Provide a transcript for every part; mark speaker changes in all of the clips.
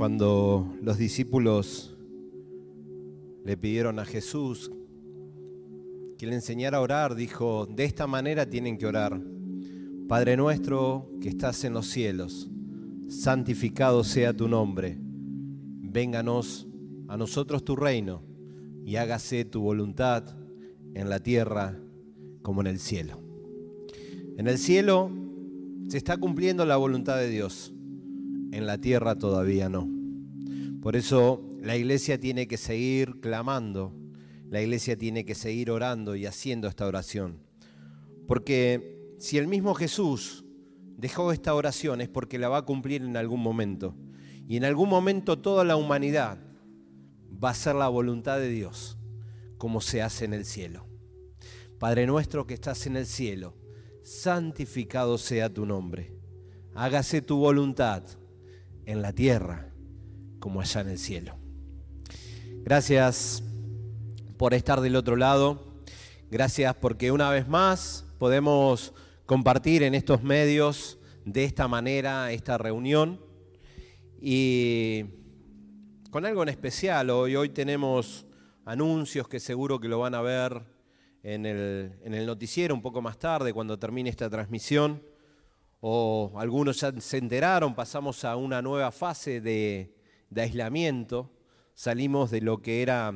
Speaker 1: Cuando los discípulos le pidieron a Jesús que le enseñara a orar, dijo, de esta manera tienen que orar. Padre nuestro que estás en los cielos, santificado sea tu nombre. Vénganos a nosotros tu reino y hágase tu voluntad en la tierra como en el cielo. En el cielo se está cumpliendo la voluntad de Dios en la tierra todavía no. Por eso la iglesia tiene que seguir clamando, la iglesia tiene que seguir orando y haciendo esta oración. Porque si el mismo Jesús dejó esta oración es porque la va a cumplir en algún momento. Y en algún momento toda la humanidad va a ser la voluntad de Dios, como se hace en el cielo. Padre nuestro que estás en el cielo, santificado sea tu nombre. Hágase tu voluntad en la tierra como allá en el cielo. Gracias por estar del otro lado. Gracias porque una vez más podemos compartir en estos medios de esta manera esta reunión y con algo en especial. Hoy, hoy tenemos anuncios que seguro que lo van a ver en el, en el noticiero un poco más tarde cuando termine esta transmisión o algunos ya se enteraron, pasamos a una nueva fase de, aislamiento, salimos de lo que era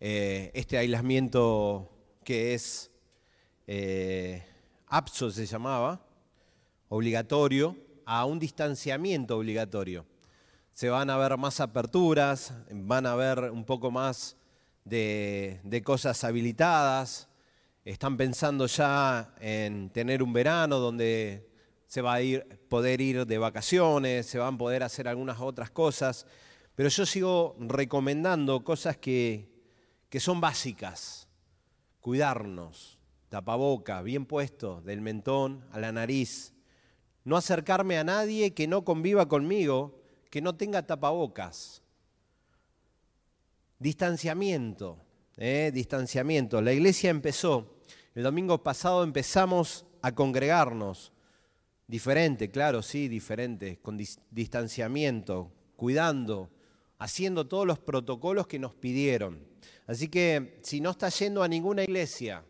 Speaker 1: eh, este aislamiento que es eh, APSO se llamaba, obligatorio, a un distanciamiento obligatorio. Se van a ver más aperturas, van a ver un poco más de, de cosas habilitadas, están pensando ya en tener un verano donde se va a ir, poder ir de vacaciones, se van a poder hacer algunas otras cosas, pero yo sigo recomendando cosas que, que son básicas. Cuidarnos, tapaboca, bien puesto, del mentón a la nariz. No acercarme a nadie que no conviva conmigo, que no tenga tapabocas. Distanciamiento. ¿eh? distanciamiento. La iglesia empezó, el domingo pasado empezamos a congregarnos, diferente, claro, sí, diferente, con distanciamiento, cuidando, haciendo todos los protocolos que nos pidieron. Así que si no estás yendo a ninguna iglesia,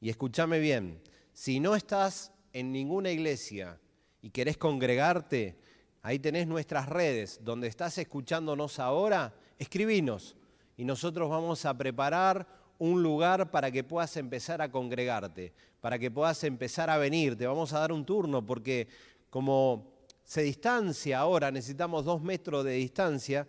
Speaker 1: y escúchame bien, si no estás en ninguna iglesia y querés congregarte, ahí tenés nuestras redes, donde estás escuchándonos ahora, escribinos y nosotros vamos a preparar un lugar para que puedas empezar a congregarte, para que puedas empezar a venir. Te vamos a dar un turno porque como se distancia ahora, necesitamos dos metros de distancia,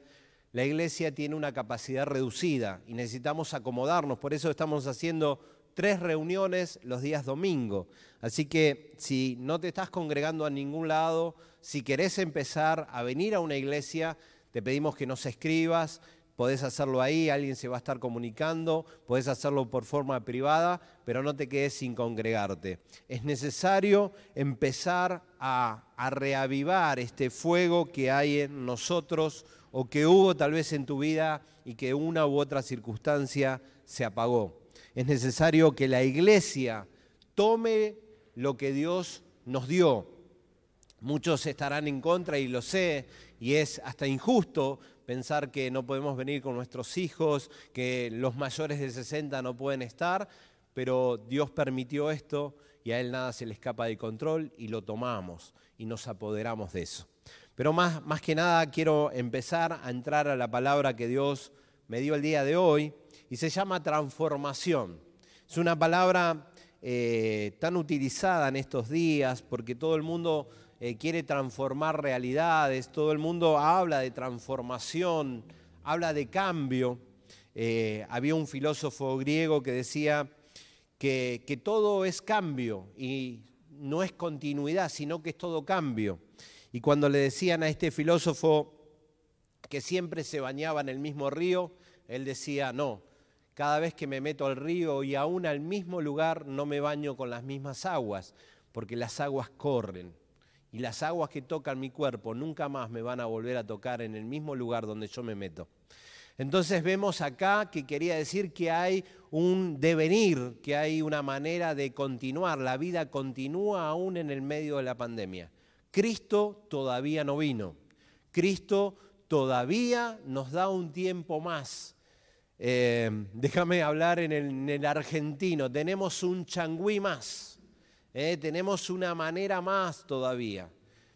Speaker 1: la iglesia tiene una capacidad reducida y necesitamos acomodarnos. Por eso estamos haciendo tres reuniones los días domingo. Así que si no te estás congregando a ningún lado, si querés empezar a venir a una iglesia, te pedimos que nos escribas podés hacerlo ahí, alguien se va a estar comunicando, podés hacerlo por forma privada, pero no te quedes sin congregarte. Es necesario empezar a, reavivar este fuego que hay en nosotros o que hubo tal vez en tu vida y que una u otra circunstancia se apagó. Es necesario que la iglesia tome lo que Dios nos dio. Muchos estarán en contra y lo sé, y es hasta injusto pensar que no podemos venir con nuestros hijos, que los mayores de 60 no pueden estar, pero Dios permitió esto y a Él nada se le escapa de control y lo tomamos y nos apoderamos de eso. Pero más, más que nada quiero empezar a entrar a la palabra que Dios me dio el día de hoy y se llama transformación. Es una palabra eh, tan utilizada en estos días porque todo el mundo eh, quiere transformar realidades, todo el mundo habla de transformación, habla de cambio. Eh, había un filósofo griego que decía que, que todo es cambio y no es continuidad, sino que es todo cambio. Y cuando le decían a este filósofo que siempre se bañaba en el mismo río, él decía, no, cada vez que me meto al río y aún al mismo lugar no me baño con las mismas aguas, porque las aguas corren. Y las aguas que tocan mi cuerpo nunca más me van a volver a tocar en el mismo lugar donde yo me meto. Entonces vemos acá que quería decir que hay un devenir, que hay una manera de continuar. La vida continúa aún en el medio de la pandemia. Cristo todavía no vino. Cristo todavía nos da un tiempo más. Eh, déjame hablar en el, argentino. Tenemos un changüí más. Eh, tenemos una manera más todavía.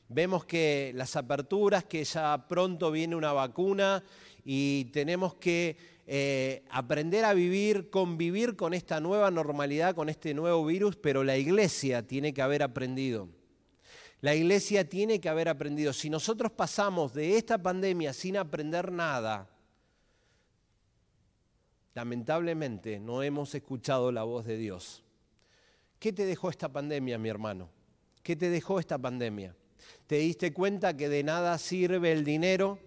Speaker 1: Vemos que las aperturas, que ya pronto viene una vacuna y tenemos que eh, aprender a vivir, convivir con esta nueva normalidad, con este nuevo virus, pero la iglesia tiene que haber aprendido. La iglesia tiene que haber aprendido. Si nosotros pasamos de esta pandemia sin aprender nada, lamentablemente no hemos escuchado la voz de Dios. ¿Qué te dejó esta pandemia, mi hermano? ¿Qué te dejó esta pandemia? ¿Te diste cuenta que de nada sirve el dinero?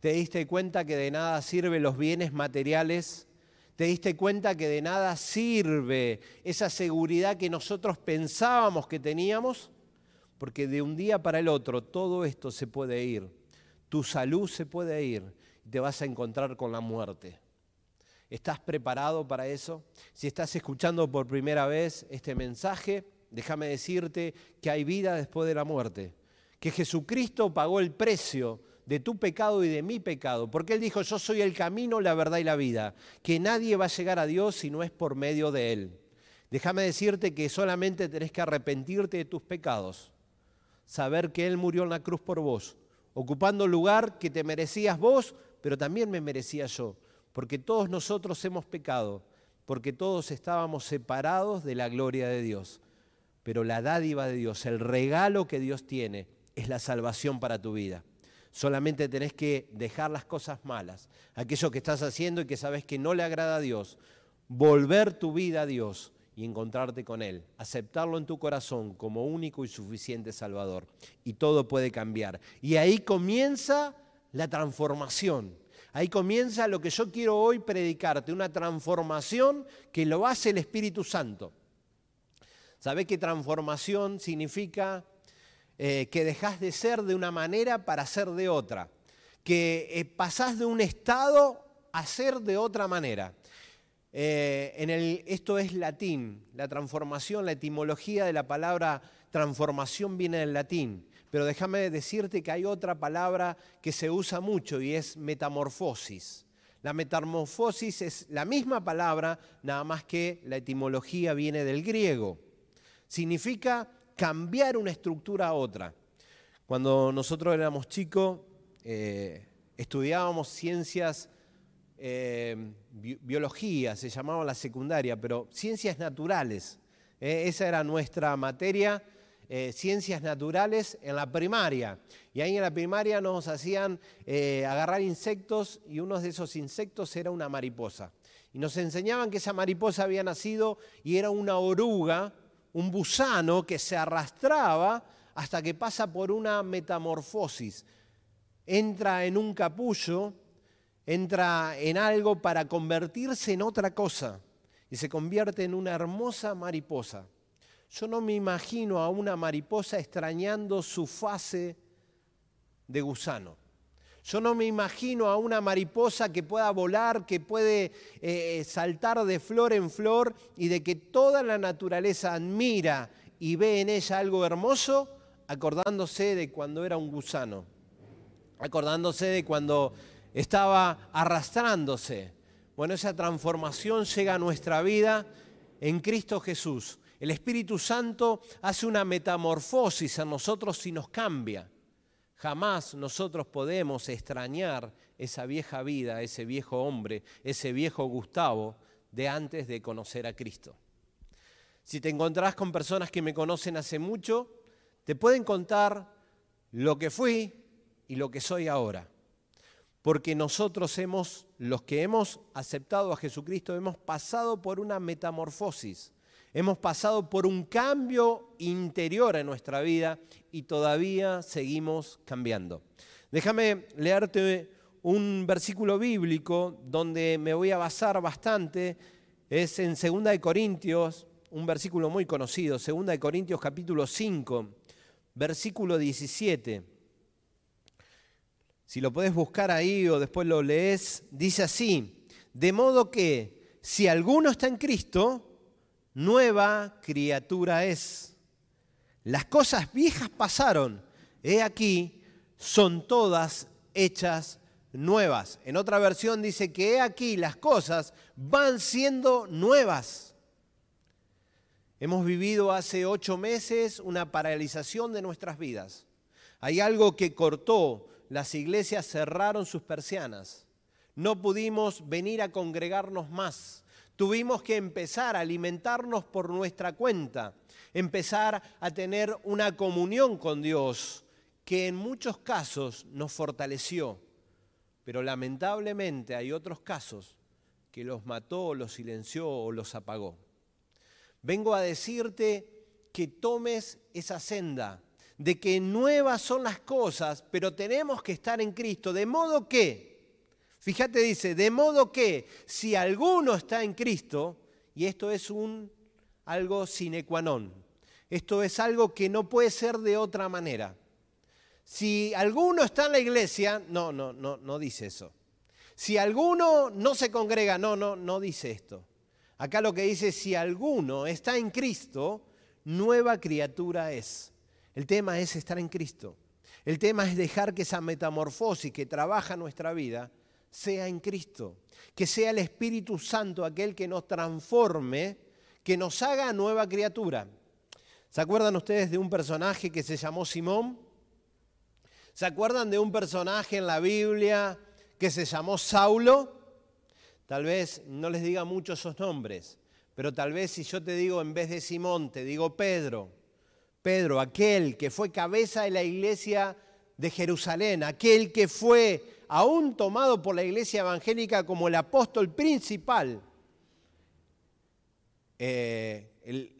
Speaker 1: ¿Te diste cuenta que de nada sirven los bienes materiales? ¿Te diste cuenta que de nada sirve esa seguridad que nosotros pensábamos que teníamos? Porque de un día para el otro todo esto se puede ir. Tu salud se puede ir y te vas a encontrar con la muerte. ¿Estás preparado para eso? Si estás escuchando por primera vez este mensaje, déjame decirte que hay vida después de la muerte, que Jesucristo pagó el precio de tu pecado y de mi pecado, porque Él dijo, yo soy el camino, la verdad y la vida, que nadie va a llegar a Dios si no es por medio de Él. Déjame decirte que solamente tenés que arrepentirte de tus pecados, saber que Él murió en la cruz por vos, ocupando el lugar que te merecías vos, pero también me merecía yo, porque todos nosotros hemos pecado, porque todos estábamos separados de la gloria de Dios. Pero la dádiva de Dios, el regalo que Dios tiene, es la salvación para tu vida. Solamente tenés que dejar las cosas malas, aquello que estás haciendo y que sabes que no le agrada a Dios, volver tu vida a Dios y encontrarte con Él, aceptarlo en tu corazón como único y suficiente Salvador. Y todo puede cambiar. Y ahí comienza la transformación. Ahí comienza lo que yo quiero hoy predicarte, una transformación que lo hace el Espíritu Santo. ¿Sabés qué transformación significa eh, que dejas de ser de una manera para ser de otra, que eh, pasás de un estado a ser de otra manera. Eh, en esto es latín, la transformación, la etimología de la palabra transformación viene del latín, pero déjame decirte que hay otra palabra que se usa mucho y es metamorfosis. La metamorfosis es la misma palabra, nada más que la etimología viene del griego. Significa cambiar una estructura a otra. Cuando nosotros éramos chicos, eh, estudiábamos ciencias, eh, biología, se llamaba la secundaria, pero ciencias naturales. Eh, esa era nuestra materia, ciencias naturales en la primaria. Y ahí en la primaria nos hacían agarrar insectos y uno de esos insectos era una mariposa. Y nos enseñaban que esa mariposa había nacido y era una oruga un gusano que se arrastraba hasta que pasa por una metamorfosis. Entra en un capullo, entra en algo para convertirse en otra cosa y se convierte en una hermosa mariposa. Yo no me imagino a una mariposa extrañando su fase de gusano. Yo no me imagino a una mariposa que pueda volar, que puede eh, saltar de flor en flor y de que toda la naturaleza admira y ve en ella algo hermoso, acordándose de cuando era un gusano, acordándose de cuando estaba arrastrándose. Bueno, esa transformación llega a nuestra vida en Cristo Jesús. El Espíritu Santo hace una metamorfosis a nosotros y nos cambia. Jamás nosotros podemos extrañar esa vieja vida, ese viejo hombre, ese viejo Gustavo de antes de conocer a Cristo. Si te encontrás con personas que me conocen hace mucho, te pueden contar lo que fui y lo que soy ahora. Porque nosotros hemos, los que hemos aceptado a Jesucristo, hemos pasado por una metamorfosis Hemos pasado por un cambio interior en nuestra vida y todavía seguimos cambiando. Déjame leerte un versículo bíblico donde me voy a basar bastante, es en 2 de Corintios, un versículo muy conocido, 2 de Corintios capítulo 5, versículo 17. Si lo puedes buscar ahí o después lo lees, dice así, de modo que si alguno está en Cristo, nueva criatura es. Las cosas viejas pasaron, he aquí, son todas hechas nuevas. En otra versión dice que he aquí, las cosas van siendo nuevas. Hemos vivido hace ocho meses una paralización de nuestras vidas. Hay algo que cortó, las iglesias cerraron sus persianas. No pudimos venir a congregarnos más. Tuvimos que empezar a alimentarnos por nuestra cuenta, empezar a tener una comunión con Dios que en muchos casos nos fortaleció, pero lamentablemente hay otros casos que los mató, los silenció o los apagó. Vengo a decirte que tomes esa senda, de que nuevas son las cosas, pero tenemos que estar en Cristo, de modo que, fíjate dice, de modo que si alguno está en Cristo, y esto es un algo sine qua non, esto es algo que no puede ser de otra manera. Si alguno está en la iglesia, no, no, no, no dice eso. Si alguno no se congrega, no, no, no dice esto. Acá lo que dice, si alguno está en Cristo, nueva criatura es. El tema es estar en Cristo. El tema es dejar que esa metamorfosis que trabaja nuestra vida sea en Cristo. Que sea el Espíritu Santo aquel que nos transforme, que nos haga nueva criatura. ¿Se acuerdan ustedes de un personaje que se llamó Simón? ¿Se acuerdan de un personaje en la Biblia que se llamó Saulo? Tal vez no les diga mucho esos nombres, pero tal vez si yo te digo en vez de Simón, te digo Pedro. Pedro, aquel que fue cabeza de la iglesia de Jerusalén, aquel que fue aún tomado por la iglesia evangélica como el apóstol principal. Eh,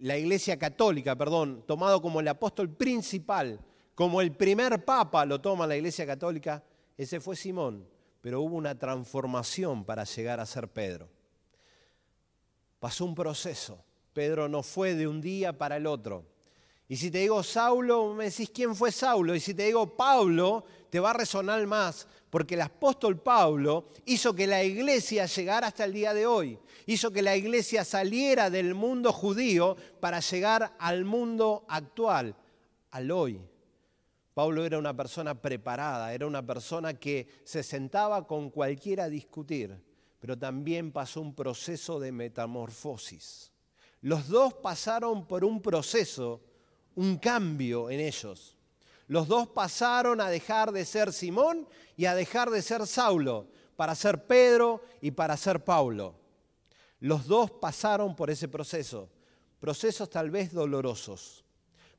Speaker 1: la iglesia católica, perdón, tomado como el apóstol principal como el primer papa lo toma la Iglesia Católica, ese fue Simón, pero hubo una transformación para llegar a ser Pedro. Pasó un proceso. Pedro no fue de un día para el otro. Y si te digo Saulo, me decís quién fue Saulo. Y si te digo Pablo, te va a resonar más, porque el apóstol Pablo hizo que la iglesia llegara hasta el día de hoy. Hizo que la iglesia saliera del mundo judío para llegar al mundo actual, al hoy. Pablo era una persona preparada, era una persona que se sentaba con cualquiera a discutir, pero también pasó un proceso de metamorfosis. Los dos pasaron por un proceso, un cambio en ellos. Los dos pasaron a dejar de ser Simón y a dejar de ser Saulo, para ser Pedro y para ser Pablo. Los dos pasaron por ese proceso, procesos tal vez dolorosos,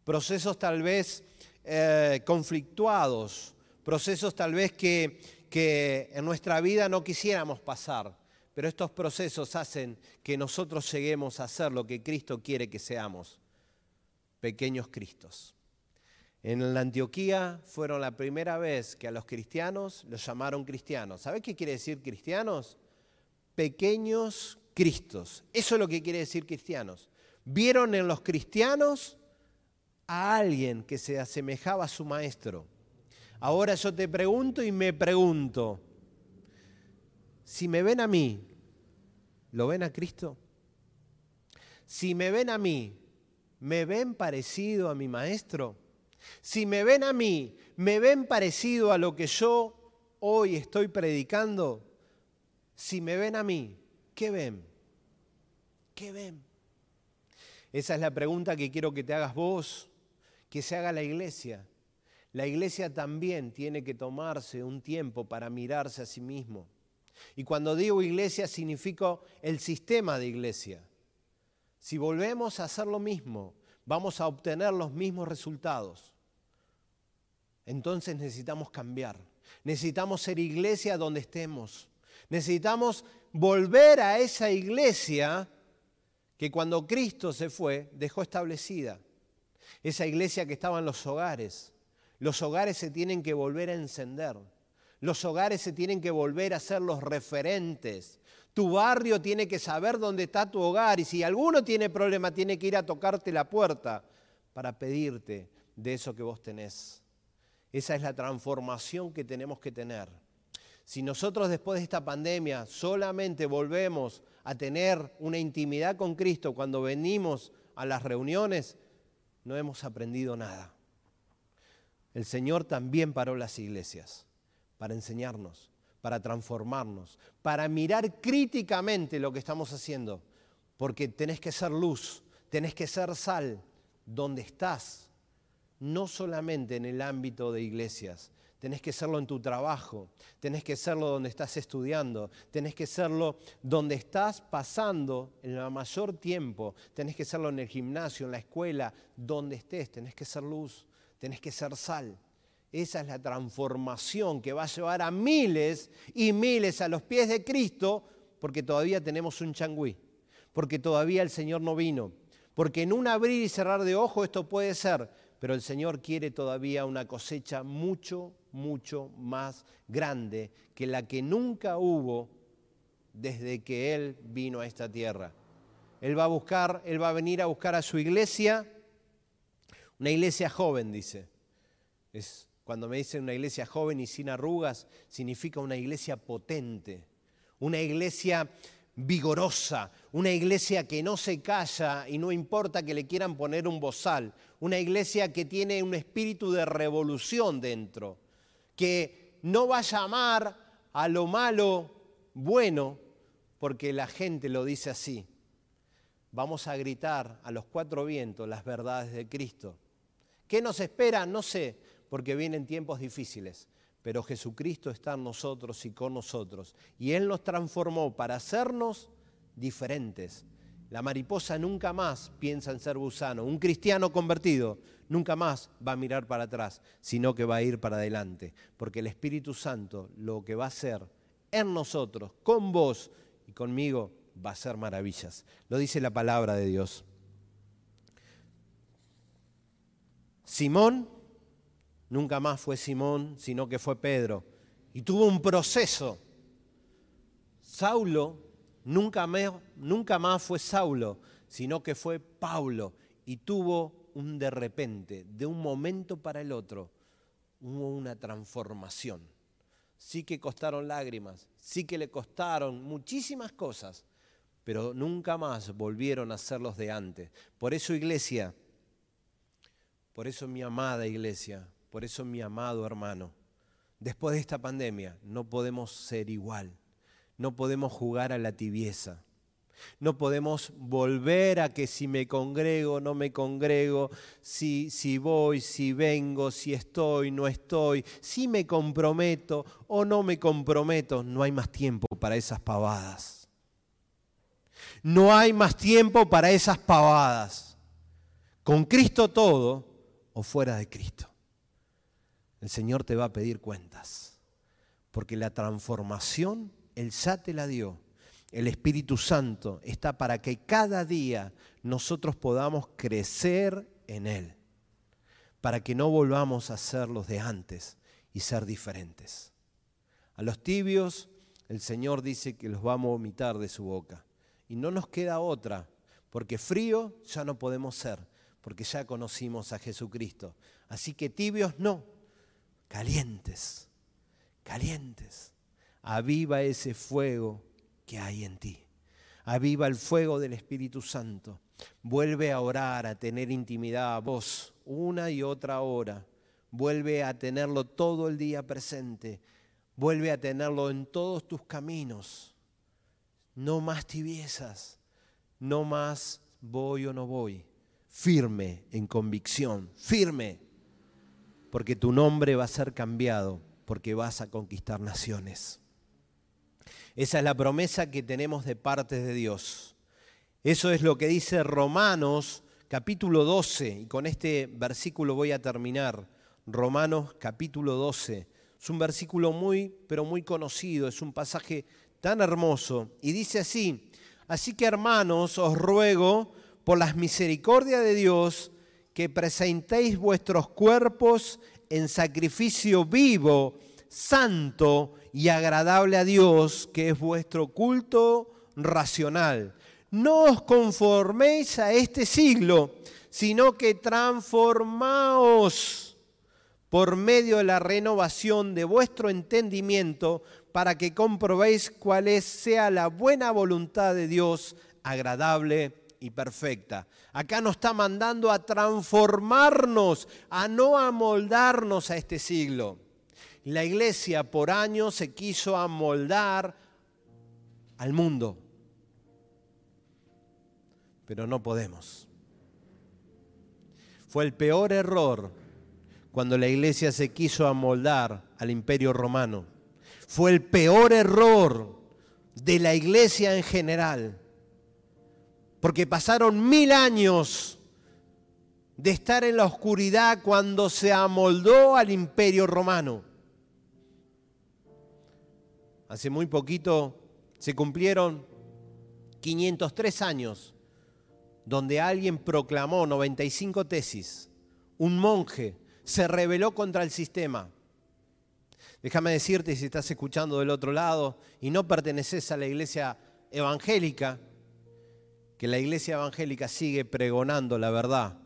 Speaker 1: procesos tal vez eh, conflictuados, procesos tal vez que, que en nuestra vida no quisiéramos pasar, pero estos procesos hacen que nosotros lleguemos a ser lo que Cristo quiere que seamos, pequeños Cristos. En la Antioquía fueron la primera vez que a los cristianos los llamaron cristianos. ¿Sabes qué quiere decir cristianos? Pequeños Cristos. Eso es lo que quiere decir cristianos. Vieron en los cristianos a alguien que se asemejaba a su maestro. Ahora yo te pregunto y me pregunto, si me ven a mí, ¿lo ven a Cristo? Si me ven a mí, ¿me ven parecido a mi maestro? Si me ven a mí, ¿me ven parecido a lo que yo hoy estoy predicando? Si me ven a mí, ¿qué ven? ¿Qué ven? Esa es la pregunta que quiero que te hagas vos que se haga la iglesia. La iglesia también tiene que tomarse un tiempo para mirarse a sí mismo. Y cuando digo iglesia significa el sistema de iglesia. Si volvemos a hacer lo mismo, vamos a obtener los mismos resultados. Entonces necesitamos cambiar. Necesitamos ser iglesia donde estemos. Necesitamos volver a esa iglesia que cuando Cristo se fue dejó establecida esa iglesia que estaba en los hogares. Los hogares se tienen que volver a encender. Los hogares se tienen que volver a ser los referentes. Tu barrio tiene que saber dónde está tu hogar y si alguno tiene problema tiene que ir a tocarte la puerta para pedirte de eso que vos tenés. Esa es la transformación que tenemos que tener. Si nosotros después de esta pandemia solamente volvemos a tener una intimidad con Cristo cuando venimos a las reuniones, no hemos aprendido nada. El Señor también paró las iglesias para enseñarnos, para transformarnos, para mirar críticamente lo que estamos haciendo, porque tenés que ser luz, tenés que ser sal donde estás, no solamente en el ámbito de iglesias, tenés que serlo en tu trabajo, tenés que serlo donde estás estudiando, tenés que serlo donde estás pasando el mayor tiempo, tenés que serlo en el gimnasio, en la escuela, donde estés, tenés que ser luz, tenés que ser sal. Esa es la transformación que va a llevar a miles y miles a los pies de Cristo, porque todavía tenemos un changüí, porque todavía el Señor no vino, porque en un abrir y cerrar de ojo esto puede ser, pero el Señor quiere todavía una cosecha mucho, mucho más grande que la que nunca hubo desde que Él vino a esta tierra. Él va a buscar, Él va a venir a buscar a su iglesia, una iglesia joven, dice. Es cuando me dicen una iglesia joven y sin arrugas, significa una iglesia potente, una iglesia vigorosa, una iglesia que no se calla y no importa que le quieran poner un bozal, una iglesia que tiene un espíritu de revolución dentro, que no va a llamar a lo malo bueno porque la gente lo dice así. Vamos a gritar a los cuatro vientos las verdades de Cristo. ¿Qué nos espera? No sé, porque vienen tiempos difíciles, pero Jesucristo está en nosotros y con nosotros. Y Él nos transformó para hacernos diferentes. La mariposa nunca más piensa en ser gusano. Un cristiano convertido nunca más va a mirar para atrás, sino que va a ir para adelante. Porque el Espíritu Santo lo que va a hacer en nosotros, con vos y conmigo, va a ser maravillas. Lo dice la palabra de Dios. Simón nunca más fue Simón, sino que fue Pedro. Y tuvo un proceso. Saulo nunca más, fue Saulo, sino que fue Pablo. Y tuvo un de repente, de un momento para el otro, hubo una transformación. Sí que costaron lágrimas, sí que le costaron muchísimas cosas, pero nunca más volvieron a ser los de antes. Por eso iglesia, por eso mi amada iglesia, por eso, mi amado hermano, después de esta pandemia no podemos ser igual, no podemos jugar a la tibieza. No podemos volver a que si me congrego, no me congrego, si, si voy, si vengo, si estoy, no estoy, si me comprometo o no me comprometo. No hay más tiempo para esas pavadas. No hay más tiempo para esas pavadas. Con Cristo todo o fuera de Cristo el Señor te va a pedir cuentas. Porque la transformación, Él ya te la dio. El Espíritu Santo está para que cada día nosotros podamos crecer en Él. Para que no volvamos a ser los de antes y ser diferentes. A los tibios, el Señor dice que los va a vomitar de su boca. Y no nos queda otra, porque frío ya no podemos ser, porque ya conocimos a Jesucristo. Así que tibios no, calientes, calientes. Aviva ese fuego que hay en ti. Aviva el fuego del Espíritu Santo. Vuelve a orar, a tener intimidad a vos una y otra hora. Vuelve a tenerlo todo el día presente. Vuelve a tenerlo en todos tus caminos. No más tibiezas. No más voy o no voy. Firme en convicción. Firme porque tu nombre va a ser cambiado, porque vas a conquistar naciones. Esa es la promesa que tenemos de parte de Dios. Eso es lo que dice Romanos capítulo 12, y con este versículo voy a terminar. Romanos capítulo 12. Es un versículo muy, pero muy conocido, es un pasaje tan hermoso. Y dice así, así que hermanos, os ruego por las misericordias de Dios, que presentéis vuestros cuerpos en sacrificio vivo, santo y agradable a Dios, que es vuestro culto racional. No os conforméis a este siglo, sino que transformaos por medio de la renovación de vuestro entendimiento para que comprobéis cuál es, sea la buena voluntad de Dios, agradable y perfecta. Acá nos está mandando a transformarnos, a no amoldarnos a este siglo. La iglesia por años se quiso amoldar al mundo, pero no podemos. Fue el peor error cuando la iglesia se quiso amoldar al imperio romano. Fue el peor error de la iglesia en general porque pasaron mil años de estar en la oscuridad cuando se amoldó al imperio romano. Hace muy poquito se cumplieron 503 años donde alguien proclamó 95 tesis, un monje se rebeló contra el sistema. Déjame decirte si estás escuchando del otro lado y no perteneces a la iglesia evangélica, que la iglesia evangélica sigue pregonando la verdad,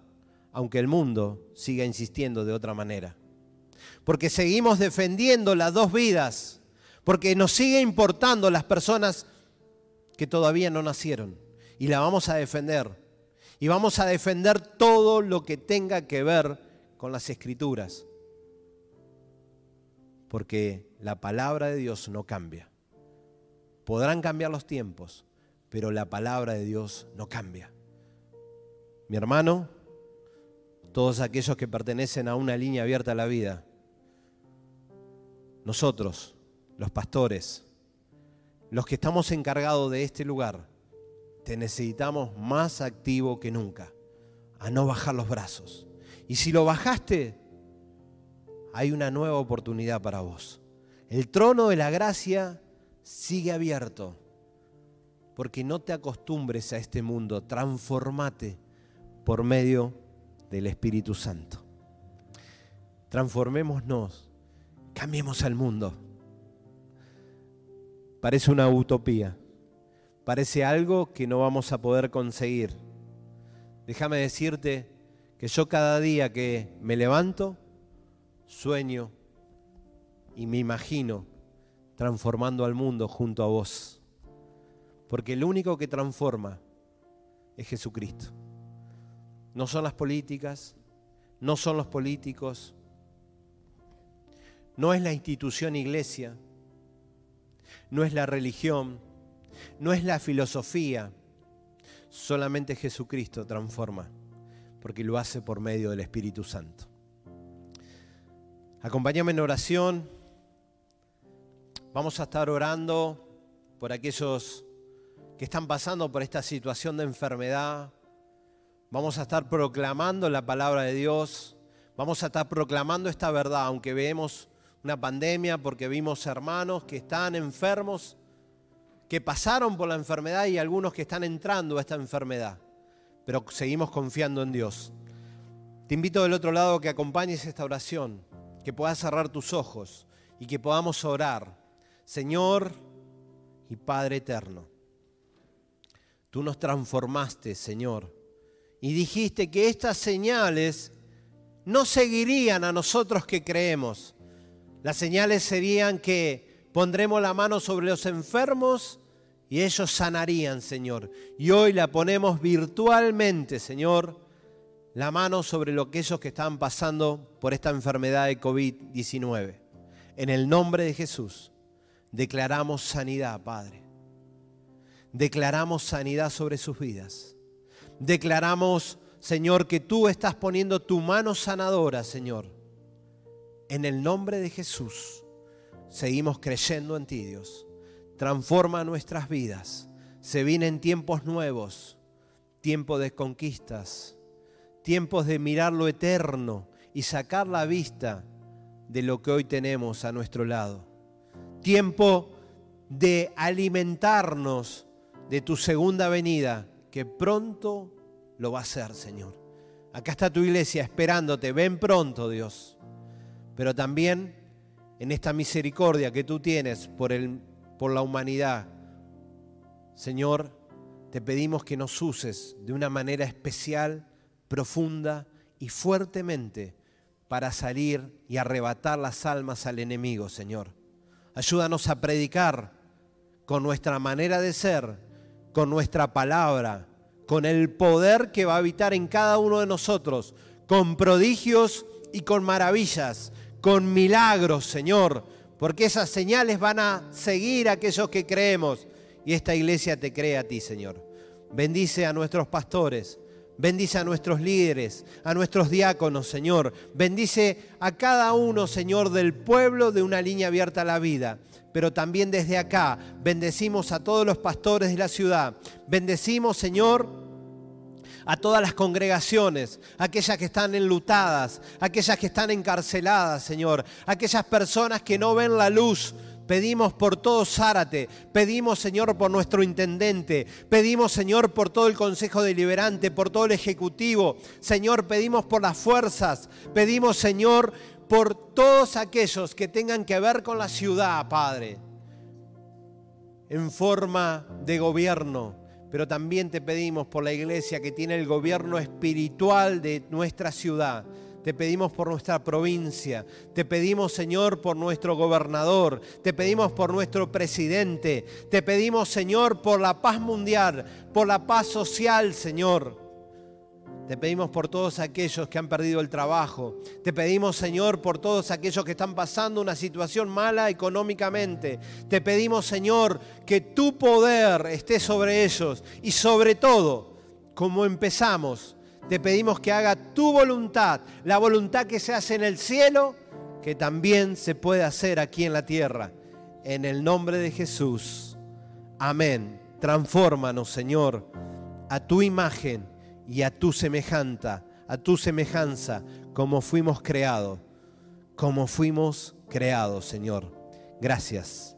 Speaker 1: aunque el mundo siga insistiendo de otra manera. Porque seguimos defendiendo las dos vidas, porque nos sigue importando las personas que todavía no nacieron. Y la vamos a defender. Y vamos a defender todo lo que tenga que ver con las escrituras. Porque la palabra de Dios no cambia. Podrán cambiar los tiempos, pero la palabra de Dios no cambia. Mi hermano, todos aquellos que pertenecen a una línea abierta a la vida, nosotros, los pastores, los que estamos encargados de este lugar, te necesitamos más activo que nunca, a no bajar los brazos. Y si lo bajaste, hay una nueva oportunidad para vos. El trono de la gracia sigue abierto porque no te acostumbres a este mundo, transformate por medio del Espíritu Santo. Transformémonos, cambiemos al mundo. Parece una utopía, parece algo que no vamos a poder conseguir. Déjame decirte que yo cada día que me levanto, sueño y me imagino transformando al mundo junto a vos porque el único que transforma es Jesucristo. No son las políticas, no son los políticos, no es la institución iglesia, no es la religión, no es la filosofía, solamente Jesucristo transforma, porque lo hace por medio del Espíritu Santo. Acompáñame en oración. Vamos a estar orando por aquellos que están pasando por esta situación de enfermedad. Vamos a estar proclamando la palabra de Dios. Vamos a estar proclamando esta verdad, aunque vemos una pandemia, porque vimos hermanos que están enfermos, que pasaron por la enfermedad y algunos que están entrando a esta enfermedad. Pero seguimos confiando en Dios. Te invito del otro lado que acompañes esta oración, que puedas cerrar tus ojos y que podamos orar. Señor y Padre eterno Tú nos transformaste, Señor. Y dijiste que estas señales no seguirían a nosotros que creemos. Las señales serían que pondremos la mano sobre los enfermos y ellos sanarían, Señor. Y hoy la ponemos virtualmente, Señor, la mano sobre lo que ellos que están pasando por esta enfermedad de COVID-19. En el nombre de Jesús, declaramos sanidad, Padre declaramos sanidad sobre sus vidas. Declaramos, Señor, que tú estás poniendo tu mano sanadora, Señor. En el nombre de Jesús, seguimos creyendo en ti, Dios. Transforma nuestras vidas. Se vienen tiempos nuevos, tiempos de conquistas, tiempos de mirar lo eterno y sacar la vista de lo que hoy tenemos a nuestro lado. Tiempo de alimentarnos de tu segunda venida, que pronto lo va a hacer, Señor. Acá está tu iglesia esperándote, ven pronto, Dios. Pero también en esta misericordia que tú tienes por, el, por la humanidad. Señor, te pedimos que nos uses de una manera especial, profunda y fuertemente para salir y arrebatar las almas al enemigo, Señor. Ayúdanos a predicar con nuestra manera de ser, con nuestra palabra, con el poder que va a habitar en cada uno de nosotros, con prodigios y con maravillas, con milagros, Señor, porque esas señales van a seguir a aquellos que creemos y esta iglesia te cree a ti, Señor. Bendice a nuestros pastores, bendice a nuestros líderes, a nuestros diáconos, Señor. Bendice a cada uno, Señor, del pueblo de una línea abierta a la vida pero también desde acá bendecimos a todos los pastores de la ciudad. Bendecimos, Señor, a todas las congregaciones, aquellas que están enlutadas, aquellas que están encarceladas, Señor, aquellas personas que no ven la luz. Pedimos por todo Zárate, pedimos Señor por nuestro intendente, pedimos Señor por todo el Consejo Deliberante, por todo el Ejecutivo, Señor pedimos por las fuerzas, pedimos Señor por todos aquellos que tengan que ver con la ciudad, Padre, en forma de gobierno, pero también te pedimos por la iglesia que tiene el gobierno espiritual de nuestra ciudad. Te pedimos por nuestra provincia, te pedimos Señor por nuestro gobernador, te pedimos por nuestro presidente, te pedimos Señor por la paz mundial, por la paz social, Señor. Te pedimos por todos aquellos que han perdido el trabajo. Te pedimos, Señor, por todos aquellos que están pasando una situación mala económicamente. Te pedimos, Señor, que tu poder esté sobre ellos. Y sobre todo, como empezamos, te pedimos que haga tu voluntad, la voluntad que se hace en el cielo, que también se puede hacer aquí en la tierra. En el nombre de Jesús. Amén. Transfórmanos, Señor, a tu imagen y a tu semejanza, a tu semejanza, como fuimos creados, como fuimos creados, Señor. Gracias.